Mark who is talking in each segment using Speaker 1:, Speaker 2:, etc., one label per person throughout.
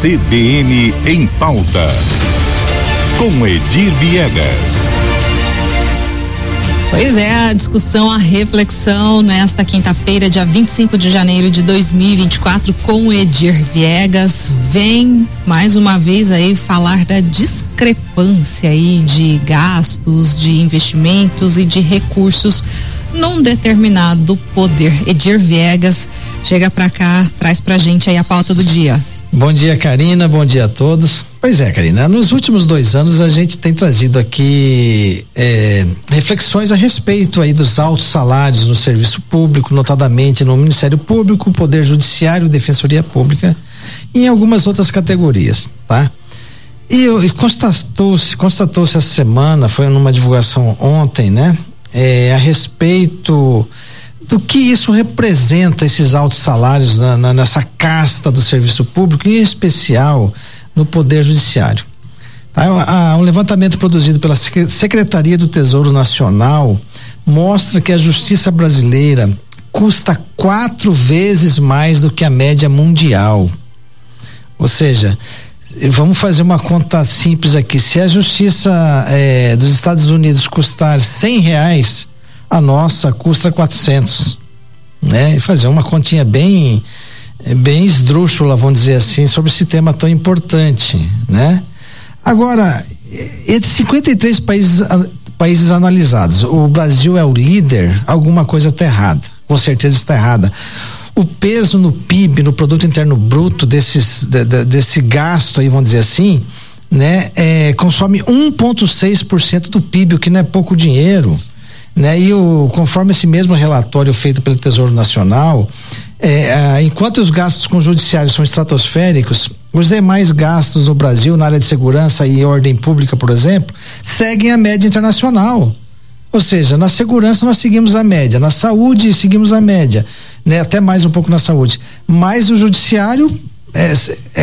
Speaker 1: CBN em pauta. Com Edir Viegas.
Speaker 2: Pois é, a discussão, a reflexão nesta quinta-feira, dia 25 de janeiro de 2024, com Edir Viegas, vem mais uma vez aí falar da discrepância aí de gastos, de investimentos e de recursos num determinado poder. Edir Viegas chega para cá, traz pra gente aí a pauta do dia.
Speaker 3: Bom dia, Karina. Bom dia a todos. Pois é, Karina. Nos últimos dois anos a gente tem trazido aqui é, reflexões a respeito aí dos altos salários no serviço público, notadamente no Ministério Público, Poder Judiciário, Defensoria Pública e em algumas outras categorias, tá? E, e constatou-se, constatou-se essa semana, foi numa divulgação ontem, né? É, a respeito do que isso representa, esses altos salários na, na, nessa casta do serviço público, em especial no Poder Judiciário. Há, um levantamento produzido pela Secretaria do Tesouro Nacional mostra que a justiça brasileira custa quatro vezes mais do que a média mundial. Ou seja, vamos fazer uma conta simples aqui. Se a justiça eh, dos Estados Unidos custar cem reais, a nossa custa 400, né? E fazer uma continha bem bem esdrúxula, vamos dizer assim, sobre esse tema tão importante, né? Agora, entre 53 países países analisados, o Brasil é o líder, alguma coisa está errada, com certeza está errada. O peso no PIB, no produto interno bruto desses de, de, desse gasto aí, vamos dizer assim, né, é, consome 1,6% do PIB, o que não é pouco dinheiro. Né? E o, conforme esse mesmo relatório feito pelo Tesouro Nacional, é, enquanto os gastos com o judiciário são estratosféricos, os demais gastos no Brasil, na área de segurança e ordem pública, por exemplo, seguem a média internacional. Ou seja, na segurança nós seguimos a média, na saúde seguimos a média, né? Até mais um pouco na saúde. Mas o judiciário é,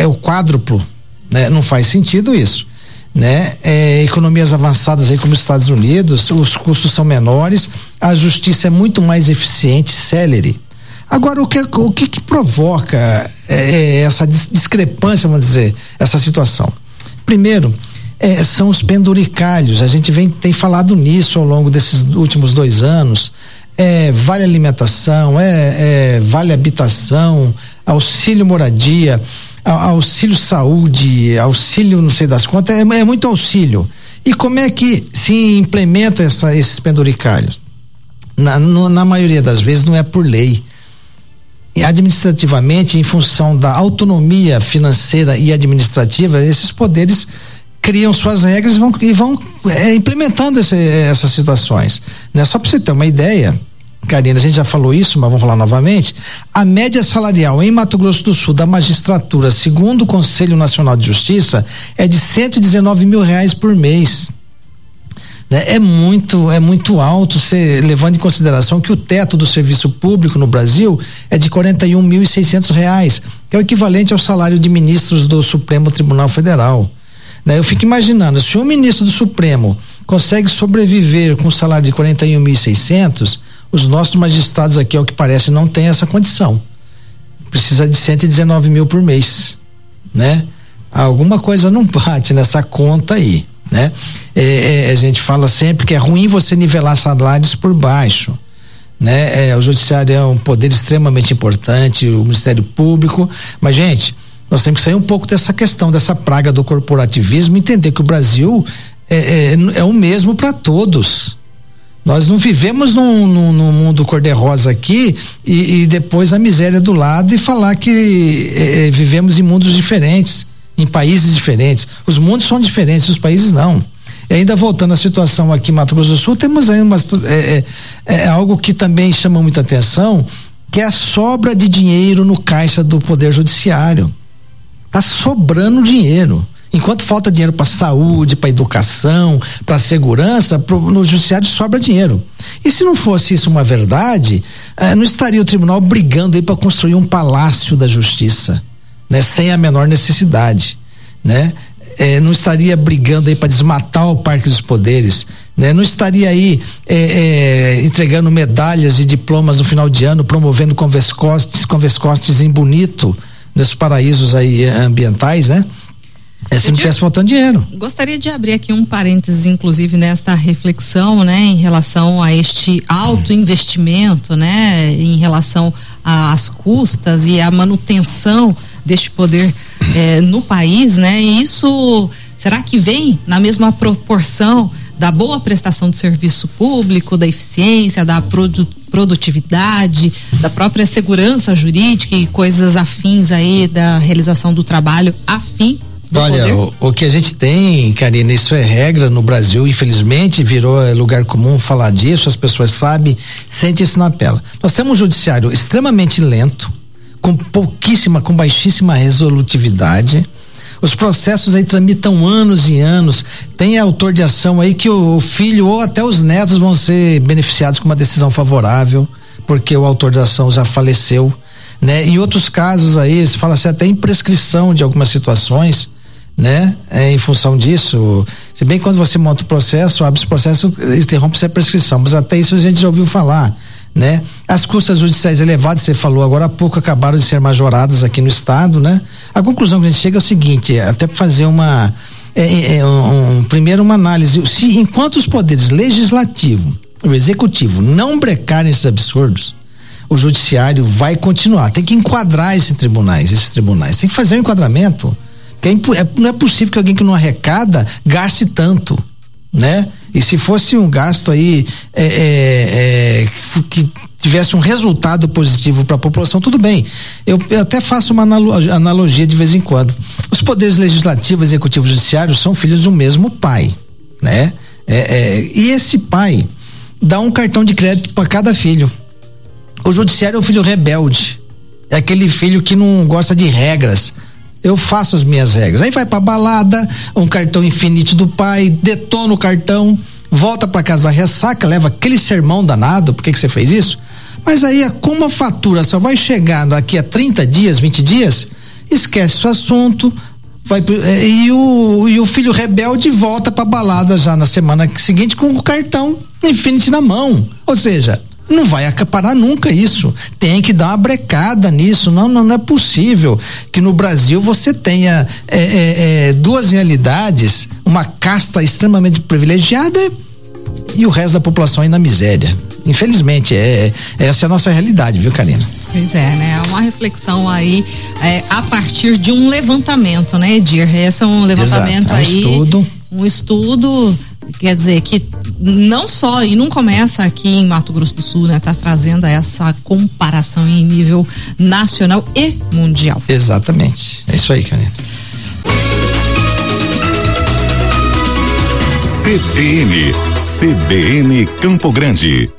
Speaker 3: é o quádruplo, né? Não faz sentido isso né? É, economias avançadas aí como os Estados Unidos, os custos são menores, a justiça é muito mais eficiente, célere. Agora, o que, o que, que provoca é, é essa discrepância, vamos dizer, essa situação? Primeiro, é, são os penduricalhos. A gente vem, tem falado nisso ao longo desses últimos dois anos. É, vale alimentação, é, é vale habitação, auxílio moradia auxílio saúde, auxílio não sei das contas, é, é muito auxílio. E como é que se implementa essa, esses penduricalhos? Na, no, na maioria das vezes não é por lei. E administrativamente, em função da autonomia financeira e administrativa, esses poderes criam suas regras e vão, e vão é, implementando esse, essas situações. Né? Só para você ter uma ideia, Karina, a gente já falou isso, mas vamos falar novamente. A média salarial em Mato Grosso do Sul da magistratura, segundo o Conselho Nacional de Justiça, é de 119 mil reais por mês. Né? É muito, é muito alto, se, levando em consideração que o teto do serviço público no Brasil é de 41.600 reais, que é o equivalente ao salário de ministros do Supremo Tribunal Federal. Né? Eu fico imaginando, se um ministro do Supremo consegue sobreviver com um salário de 41.600 os nossos magistrados aqui, ao que parece, não tem essa condição. Precisa de 119 mil por mês, né? Alguma coisa não bate nessa conta aí, né? É, é, a gente fala sempre que é ruim você nivelar salários por baixo, né? É, o judiciário é um poder extremamente importante, o Ministério Público, mas gente, nós temos que sair um pouco dessa questão, dessa praga do corporativismo, entender que o Brasil é, é, é o mesmo para todos. Nós não vivemos num, num, num mundo cor-de-rosa aqui e, e, depois a miséria do lado e falar que é, vivemos em mundos diferentes, em países diferentes. Os mundos são diferentes, os países não. E ainda voltando à situação aqui em Mato Grosso do Sul, temos aí umas, é, é, é algo que também chama muita atenção, que é a sobra de dinheiro no caixa do Poder Judiciário. Tá sobrando dinheiro. Enquanto falta dinheiro para saúde, para educação, para segurança, pro, no judiciário sobra dinheiro. E se não fosse isso uma verdade, eh, não estaria o tribunal brigando aí para construir um palácio da justiça, né? Sem a menor necessidade, né? Eh, não estaria brigando aí para desmatar o Parque dos Poderes, né? Não estaria aí eh, entregando medalhas e diplomas no final de ano, promovendo convescostes, convescostes em bonito, nesses paraísos aí ambientais, né? É se não tivesse faltando dinheiro.
Speaker 2: Gostaria de abrir aqui um parênteses, inclusive, nesta reflexão, né, em relação a este alto investimento, né, em relação às custas e à manutenção deste poder eh, no país, né? E isso será que vem na mesma proporção da boa prestação de serviço público, da eficiência, da produtividade, da própria segurança jurídica e coisas afins aí da realização do trabalho afim
Speaker 3: Olha, o, o, que a gente tem, Karina, isso é regra no Brasil, infelizmente virou é, lugar comum falar disso, as pessoas sabem, sente isso na pele. Nós temos um judiciário extremamente lento, com pouquíssima, com baixíssima resolutividade. Os processos aí tramitam anos e anos. Tem autor de ação aí que o, o filho ou até os netos vão ser beneficiados com uma decisão favorável, porque o autor da ação já faleceu. Né? Em outros casos aí, se fala assim, até em prescrição de algumas situações né? É, em função disso, se bem quando você monta o processo, abre esse processo, interrompe-se a prescrição, mas até isso a gente já ouviu falar, né? As custas judiciais elevadas, você falou agora há pouco, acabaram de ser majoradas aqui no estado, né? A conclusão que a gente chega é o seguinte, até para fazer uma é, é, é, um, um, primeiro uma análise, se enquanto os poderes legislativo, o executivo não brecarem esses absurdos, o judiciário vai continuar, tem que enquadrar esses tribunais, esses tribunais, tem que fazer um enquadramento que é, é, não é possível que alguém que não arrecada gaste tanto, né? E se fosse um gasto aí é, é, é que tivesse um resultado positivo para a população, tudo bem. Eu, eu, até faço uma analogia de vez em quando. Os poderes legislativo, executivo e judiciário são filhos do mesmo pai, né? É, e esse pai dá um cartão de crédito para cada filho. O judiciário é o filho rebelde. É aquele filho que não gosta de regras eu faço as minhas regras. Aí vai pra balada, um cartão infinito do pai, detona o cartão, volta para casa, ressaca, leva aquele sermão danado, por que que você fez isso? Mas aí, como a fatura só vai chegar daqui a 30 dias, 20 dias, esquece o assunto, vai é, e o, e o filho rebelde volta pra balada já na semana seguinte com o cartão infinito na mão. Ou seja, não vai acaparar nunca isso. Tem que dar uma brecada nisso. Não, não, não é possível que no Brasil você tenha é, é, é, duas realidades, uma casta extremamente privilegiada e o resto da população aí na miséria. Infelizmente, é, é essa é a nossa realidade, viu, Karina?
Speaker 2: Pois é, né? Uma reflexão aí é, a partir de um levantamento, né, Edir? Esse é um levantamento Exato, é um aí.
Speaker 3: Estudo.
Speaker 2: Um estudo quer dizer que não só e não começa aqui em Mato Grosso do Sul, né? Tá trazendo essa comparação em nível nacional e mundial.
Speaker 3: Exatamente. É isso aí, Karina.
Speaker 1: CBN, CBN Campo Grande.